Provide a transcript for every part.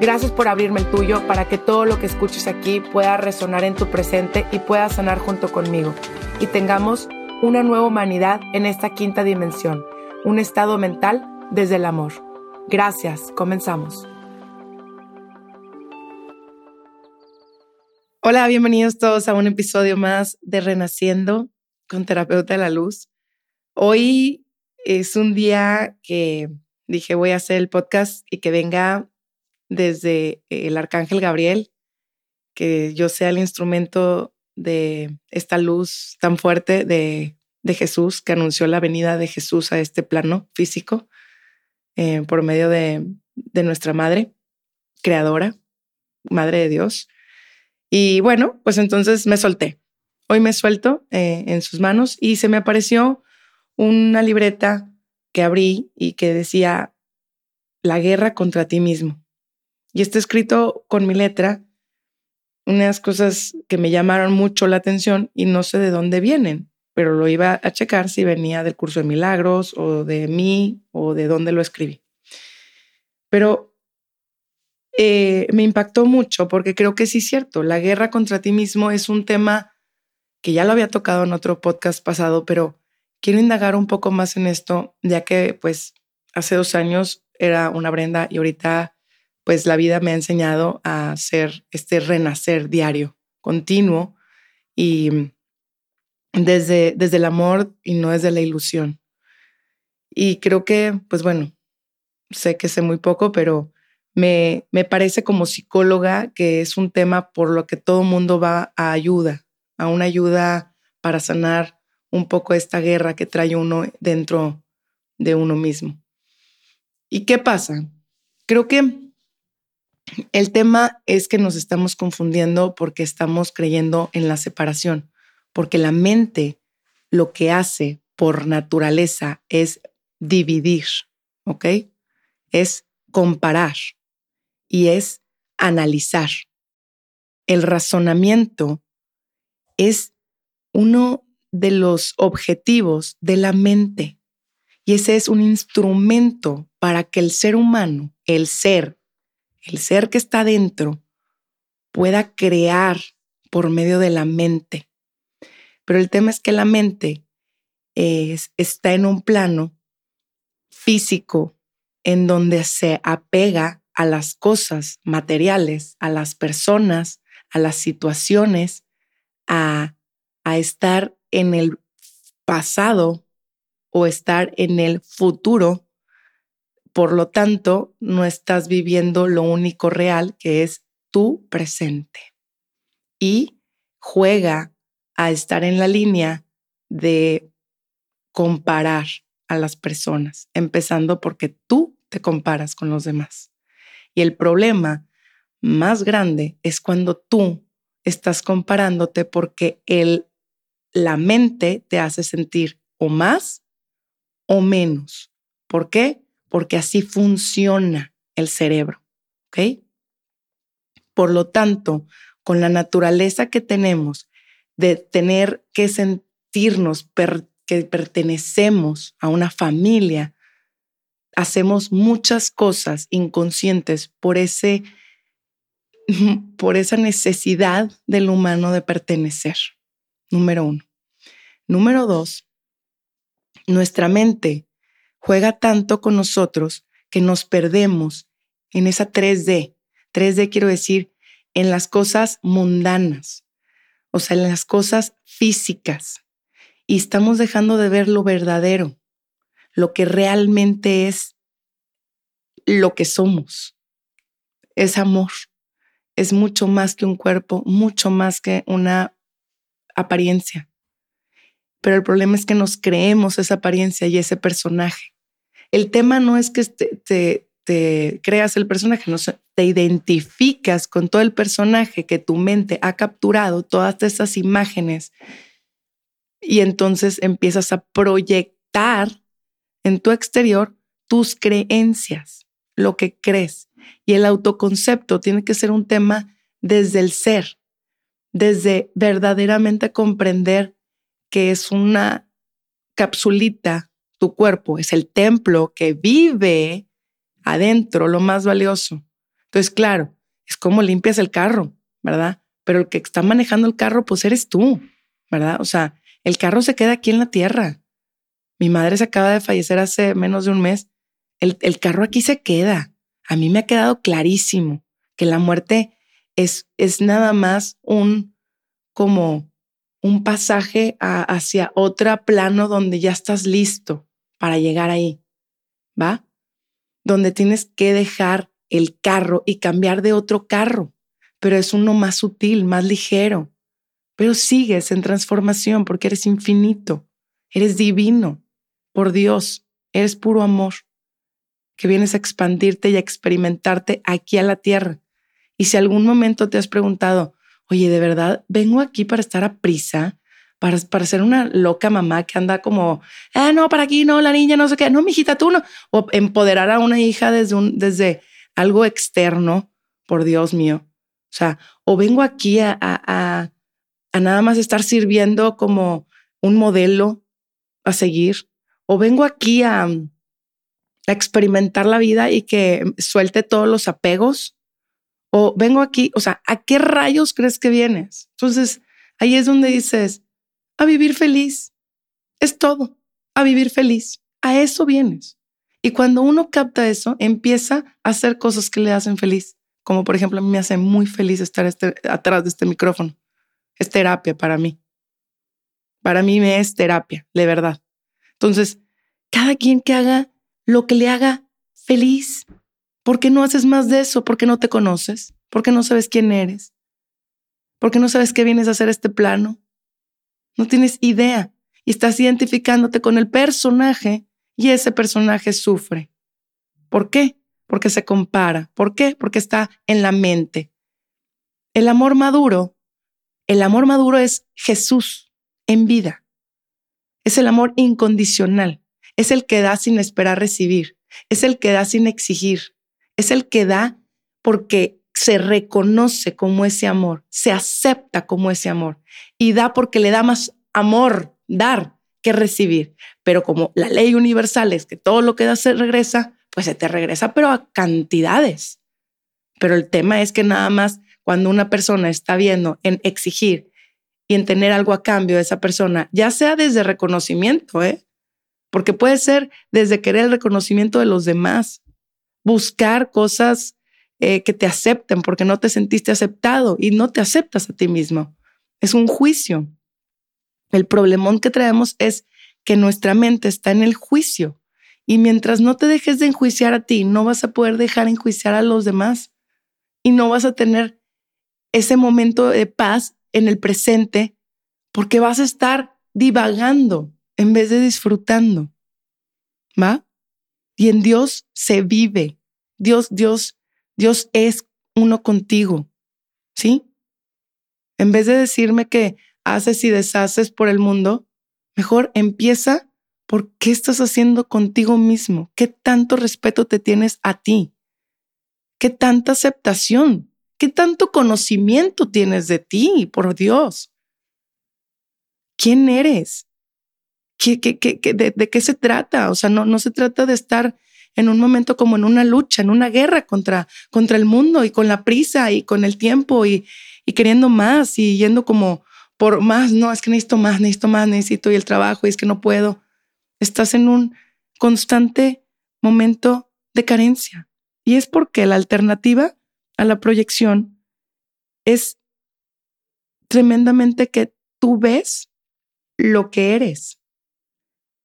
Gracias por abrirme el tuyo para que todo lo que escuches aquí pueda resonar en tu presente y pueda sanar junto conmigo. Y tengamos una nueva humanidad en esta quinta dimensión, un estado mental desde el amor. Gracias, comenzamos. Hola, bienvenidos todos a un episodio más de Renaciendo con Terapeuta de la Luz. Hoy es un día que dije voy a hacer el podcast y que venga desde el arcángel Gabriel, que yo sea el instrumento de esta luz tan fuerte de, Jesús, que anunció la venida de Jesús a este plano físico eh, por medio de, nuestra madre, creadora, madre de Dios. Y bueno, pues entonces me solté. Hoy me suelto eh, en sus manos y se me apareció una libreta que abrí y que decía, la guerra contra ti mismo. Y está escrito con mi letra unas cosas que me llamaron mucho la atención y no sé de dónde vienen, pero lo iba a checar si venía del curso de milagros o de mí o de dónde lo escribí. Pero eh, me impactó mucho porque creo que sí es cierto, la guerra contra ti mismo es un tema que ya lo había tocado en otro podcast pasado, pero quiero indagar un poco más en esto, ya que pues hace dos años era una Brenda y ahorita pues la vida me ha enseñado a hacer este renacer diario, continuo y desde, desde el amor y no desde la ilusión. Y creo que, pues bueno, sé que sé muy poco, pero me, me parece como psicóloga que es un tema por lo que todo mundo va a ayuda, a una ayuda para sanar un poco esta guerra que trae uno dentro de uno mismo. ¿Y qué pasa? Creo que el tema es que nos estamos confundiendo porque estamos creyendo en la separación, porque la mente lo que hace por naturaleza es dividir, ¿ok? Es comparar y es analizar. El razonamiento es uno de los objetivos de la mente y ese es un instrumento para que el ser humano, el ser el ser que está dentro pueda crear por medio de la mente. Pero el tema es que la mente está en un plano físico en donde se apega a las cosas materiales, a las personas, a las situaciones, a, estar en el pasado o estar en el futuro por lo tanto, no estás viviendo lo único real que es tu presente. Y juega a estar en la línea de comparar a las personas, empezando porque tú te comparas con los demás. Y el problema más grande es cuando tú estás comparándote porque el, la mente te hace sentir o más o menos. ¿Por qué? Porque así funciona el cerebro. ¿Ok? Por lo tanto, con la naturaleza que tenemos de tener que sentirnos que pertenecemos a una familia, hacemos muchas cosas inconscientes por ese por esa necesidad del humano de pertenecer. Número uno. Número dos, nuestra mente juega tanto con nosotros que nos perdemos en esa 3D. 3D quiero decir en las cosas mundanas. o sea, en las cosas físicas. Y estamos dejando de ver lo verdadero, lo que realmente es lo que somos. Es amor. Es mucho más que un cuerpo, mucho más que una apariencia. Pero el problema es que nos creemos esa apariencia y ese personaje. El tema no es que te, creas el personaje, no, te identificas con todo el personaje que tu mente ha capturado, todas esas imágenes, y entonces empiezas a proyectar en tu exterior tus creencias, lo que crees. Y el autoconcepto tiene que ser un tema desde el ser, desde verdaderamente comprender que es una capsulita, tu cuerpo, es el templo que vive adentro, lo más valioso. Entonces, claro, es como limpias el carro, ¿verdad? Pero el que está manejando el carro, pues eres tú, ¿verdad? O sea, el carro se queda aquí en la tierra. Mi madre se acaba de fallecer hace menos de un mes. El, el carro aquí se queda. A mí me ha quedado clarísimo que la muerte es, es nada más un como un pasaje hacia otro plano donde ya estás listo para llegar ahí, ¿va? Donde tienes que dejar el carro y cambiar de otro carro, pero es uno más sutil, más ligero. Pero sigues en transformación porque eres infinito, eres divino, por Dios, eres puro amor, que vienes a expandirte y a experimentarte aquí a la tierra. Y si algún momento te has preguntado, oye, de verdad, vengo aquí para estar a prisa, para, para ser una loca mamá que anda como, ah, no, para aquí, no, la niña, no sé qué, no, mijita, tú no. O empoderar a una hija desde, un, desde algo externo, por Dios mío. O sea, o vengo aquí a, a, a nada más estar sirviendo como un modelo a seguir, o vengo aquí a, a experimentar la vida y que suelte todos los apegos o vengo aquí, o sea, ¿a qué rayos crees que vienes? Entonces, ahí es donde dices, a vivir feliz. Es todo, a vivir feliz. A eso vienes. Y cuando uno capta eso, empieza a hacer cosas que le hacen feliz. Como por ejemplo, a mí me hace muy feliz estar este, atrás de este micrófono. Es terapia para mí. Para mí me es terapia, de verdad. Entonces, cada quien que haga lo que le haga feliz. ¿Por qué no haces más de eso? ¿Por qué no te conoces? ¿Por qué no sabes quién eres? ¿Por qué no sabes qué vienes a hacer este plano? No tienes idea y estás identificándote con el personaje y ese personaje sufre. ¿Por qué? Porque se compara. ¿Por qué? Porque está en la mente. El amor maduro, el amor maduro es Jesús en vida. Es el amor incondicional. Es el que da sin esperar recibir. Es el que da sin exigir es el que da porque se reconoce como ese amor, se acepta como ese amor y da porque le da más amor dar que recibir. Pero como la ley universal es que todo lo que da se regresa, pues se te regresa, pero a cantidades. Pero el tema es que nada más cuando una persona está viendo en exigir y en tener algo a cambio de esa persona, ya sea desde reconocimiento, ¿eh? porque puede ser desde querer el reconocimiento de los demás, buscar cosas eh, que te acepten porque no te sentiste aceptado y no te aceptas a ti mismo. Es un juicio. El problemón que traemos es que nuestra mente está en el juicio y mientras no te dejes de enjuiciar a ti, no vas a poder dejar enjuiciar a los demás y no vas a tener ese momento de paz en el presente porque vas a estar divagando en vez de disfrutando. ¿Va? Y en Dios se vive. Dios, Dios, Dios es uno contigo. ¿Sí? En vez de decirme que haces y deshaces por el mundo, mejor empieza por qué estás haciendo contigo mismo. ¿Qué tanto respeto te tienes a ti? ¿Qué tanta aceptación? ¿Qué tanto conocimiento tienes de ti, por Dios? ¿Quién eres? ¿Qué, de, qué se trata? O sea, no, no se trata de estar en un momento como en una lucha, en una guerra contra, contra el mundo y con la prisa y con el tiempo y, y queriendo más y yendo como por más, no, es que necesito más, necesito más, necesito y el trabajo y es que no puedo. Estás en un constante momento de carencia. Y es porque la alternativa a la proyección es tremendamente que tú ves lo que eres.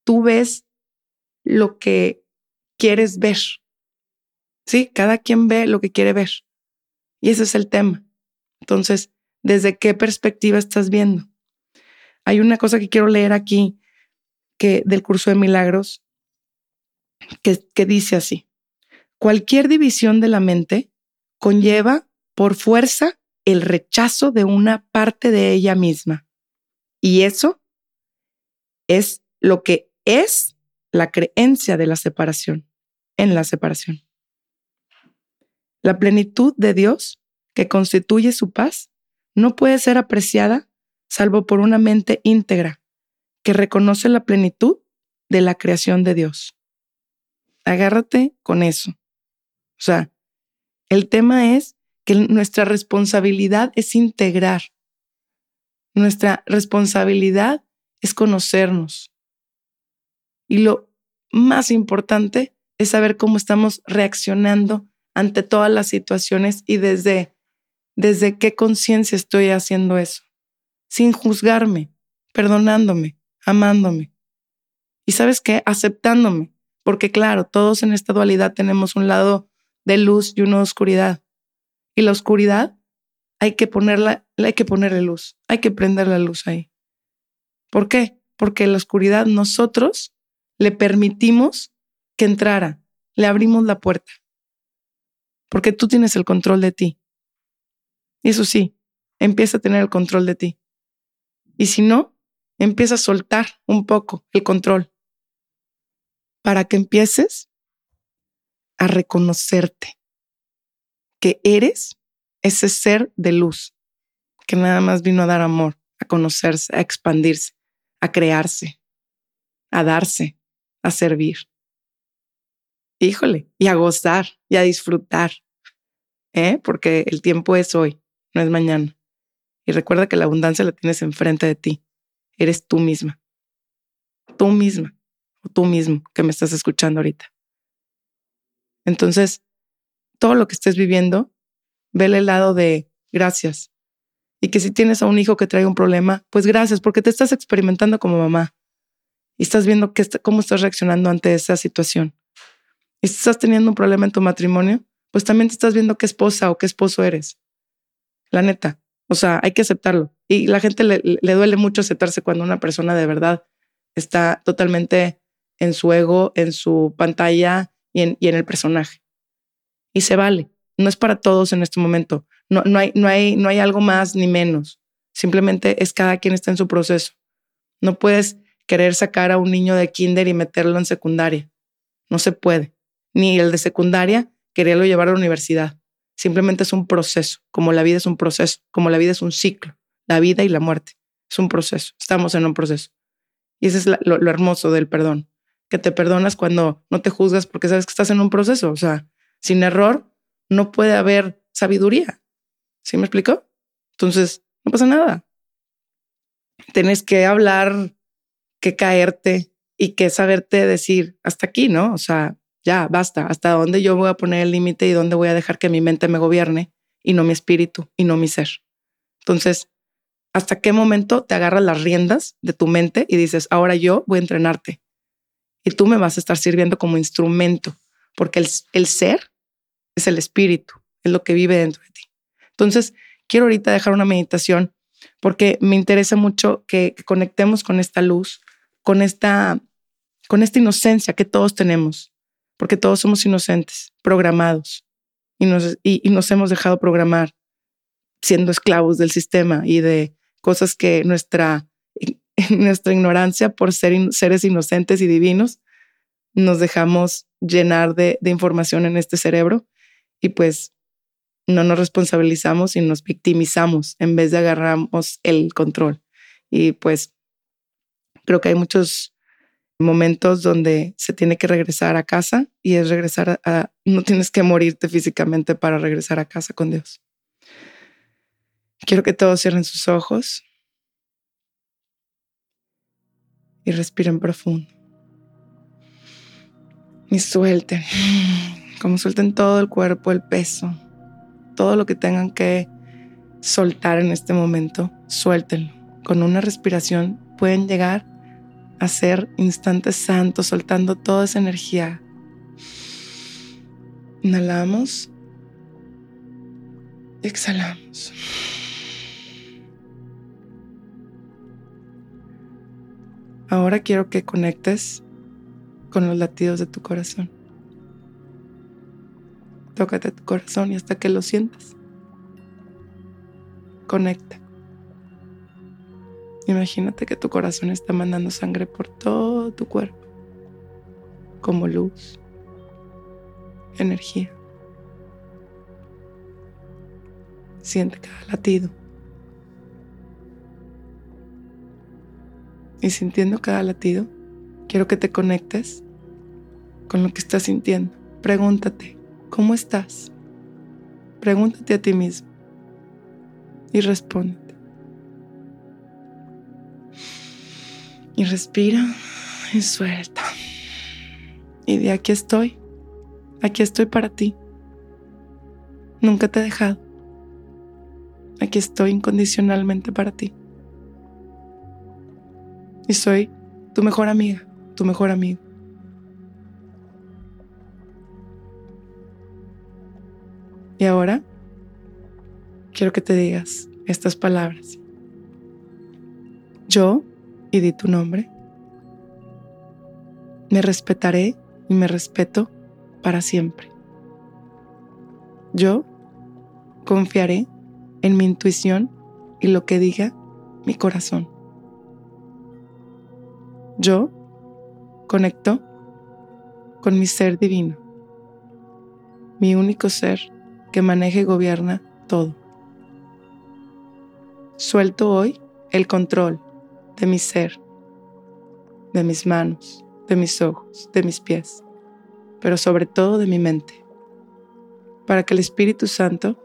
Tú ves lo que quieres ver. Sí, cada quien ve lo que quiere ver. Y ese es el tema. Entonces, ¿desde qué perspectiva estás viendo? Hay una cosa que quiero leer aquí que del curso de milagros que, que dice así. Cualquier división de la mente conlleva por fuerza el rechazo de una parte de ella misma. Y eso es lo que es la creencia de la separación, en la separación. La plenitud de Dios, que constituye su paz, no puede ser apreciada salvo por una mente íntegra, que reconoce la plenitud de la creación de Dios. Agárrate con eso. O sea, el tema es que nuestra responsabilidad es integrar. Nuestra responsabilidad es conocernos. Y lo más importante es saber cómo estamos reaccionando ante todas las situaciones y desde, desde qué conciencia estoy haciendo eso, sin juzgarme, perdonándome, amándome. Y sabes qué, aceptándome, porque claro, todos en esta dualidad tenemos un lado de luz y una oscuridad. Y la oscuridad hay que ponerla, hay que ponerle luz, hay que prender la luz ahí. ¿Por qué? Porque la oscuridad nosotros le permitimos que entrara, le abrimos la puerta. Porque tú tienes el control de ti. Y eso sí, empieza a tener el control de ti. Y si no, empieza a soltar un poco el control para que empieces a reconocerte que eres ese ser de luz que nada más vino a dar amor, a conocerse, a expandirse, a crearse, a darse, a servir. Híjole, y a gozar y a disfrutar, ¿eh? porque el tiempo es hoy, no es mañana. Y recuerda que la abundancia la tienes enfrente de ti. Eres tú misma. Tú misma o tú mismo que me estás escuchando ahorita. Entonces, todo lo que estés viviendo, vele el lado de gracias. Y que si tienes a un hijo que trae un problema, pues gracias, porque te estás experimentando como mamá y estás viendo cómo estás reaccionando ante esa situación. Y si estás teniendo un problema en tu matrimonio, pues también te estás viendo qué esposa o qué esposo eres. La neta. O sea, hay que aceptarlo. Y la gente le, le duele mucho aceptarse cuando una persona de verdad está totalmente en su ego, en su pantalla y en, y en el personaje. Y se vale. No es para todos en este momento. No, no, hay, no, hay, no hay algo más ni menos. Simplemente es cada quien está en su proceso. No puedes querer sacar a un niño de kinder y meterlo en secundaria. No se puede. Ni el de secundaria quererlo llevar a la universidad. Simplemente es un proceso, como la vida es un proceso, como la vida es un ciclo, la vida y la muerte. Es un proceso, estamos en un proceso. Y ese es lo, hermoso del perdón, que te perdonas cuando no te juzgas porque sabes que estás en un proceso. O sea, sin error no puede haber sabiduría. ¿Sí me explico? Entonces, no pasa nada. Tienes que hablar que caerte y que saberte decir hasta aquí, ¿no? O sea, ya basta, hasta dónde yo voy a poner el límite y dónde voy a dejar que mi mente me gobierne y no mi espíritu y no mi ser. Entonces, ¿hasta qué momento te agarras las riendas de tu mente y dices, ahora yo voy a entrenarte? Y tú me vas a estar sirviendo como instrumento, porque el, el ser es el espíritu, es lo que vive dentro de ti. Entonces, quiero ahorita dejar una meditación porque me interesa mucho que, conectemos con esta luz, con esta, con esta inocencia que todos tenemos, porque todos somos inocentes, programados, y nos, y, nos hemos dejado programar siendo esclavos del sistema y de cosas que nuestra, nuestra ignorancia por ser seres inocentes y divinos nos dejamos llenar de, de información en este cerebro y pues no nos responsabilizamos y nos victimizamos en vez de agarramos el control. Y pues creo que hay muchos momentos donde se tiene que regresar a casa y es regresar a, no tienes que morirte físicamente para regresar a casa con Dios. Quiero que todos cierren sus ojos y respiren profundo. Y suelten, como suelten todo el cuerpo, el peso, todo lo que tengan que soltar en este momento, suéltenlo. Con una respiración pueden llegar a ser instantes santos, soltando toda esa energía. Inhalamos. Exhalamos. Ahora quiero que conectes con los latidos de tu corazón. Tócate tu corazón y hasta que lo sientas. Conecta. Imagínate que tu corazón está mandando sangre por todo tu cuerpo, como luz, energía. Siente cada latido. Y sintiendo cada latido, quiero que te conectes con lo que estás sintiendo. Pregúntate, ¿cómo estás? Pregúntate a ti mismo y respóndete. Y respira y suelta. Y de aquí estoy. Aquí estoy para ti. Nunca te he dejado. Aquí estoy incondicionalmente para ti. Y soy tu mejor amiga, tu mejor amigo. Y ahora quiero que te digas estas palabras. Yo y di tu nombre. Me respetaré y me respeto para siempre. Yo confiaré en mi intuición y lo que diga mi corazón. Yo conecto con mi ser divino, mi único ser que maneja y gobierna todo. Suelto hoy el control de mi ser, de mis manos, de mis ojos, de mis pies, pero sobre todo de mi mente, para que el Espíritu Santo,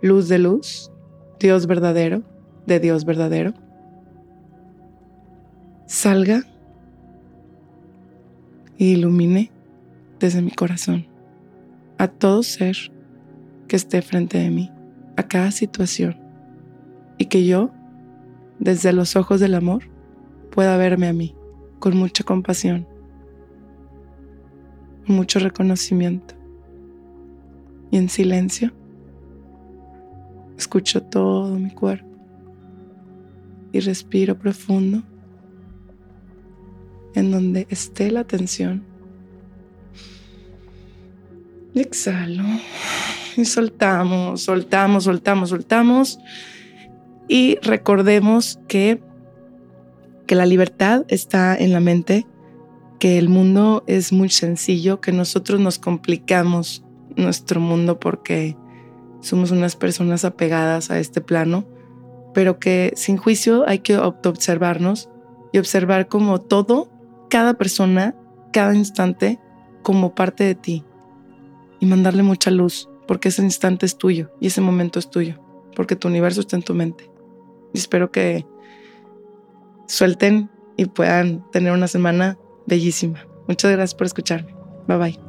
luz de luz, Dios verdadero, de Dios verdadero, salga y ilumine desde mi corazón a todo ser que esté frente de mí, a cada situación, y que yo desde los ojos del amor, pueda verme a mí con mucha compasión, mucho reconocimiento. Y en silencio, escucho todo mi cuerpo y respiro profundo en donde esté la tensión. Y exhalo y soltamos, soltamos, soltamos, soltamos. Y recordemos que, que la libertad está en la mente, que el mundo es muy sencillo, que nosotros nos complicamos nuestro mundo porque somos unas personas apegadas a este plano, pero que sin juicio hay que observarnos y observar como todo, cada persona, cada instante, como parte de ti y mandarle mucha luz, porque ese instante es tuyo y ese momento es tuyo, porque tu universo está en tu mente. Espero que suelten y puedan tener una semana bellísima. Muchas gracias por escucharme. Bye bye.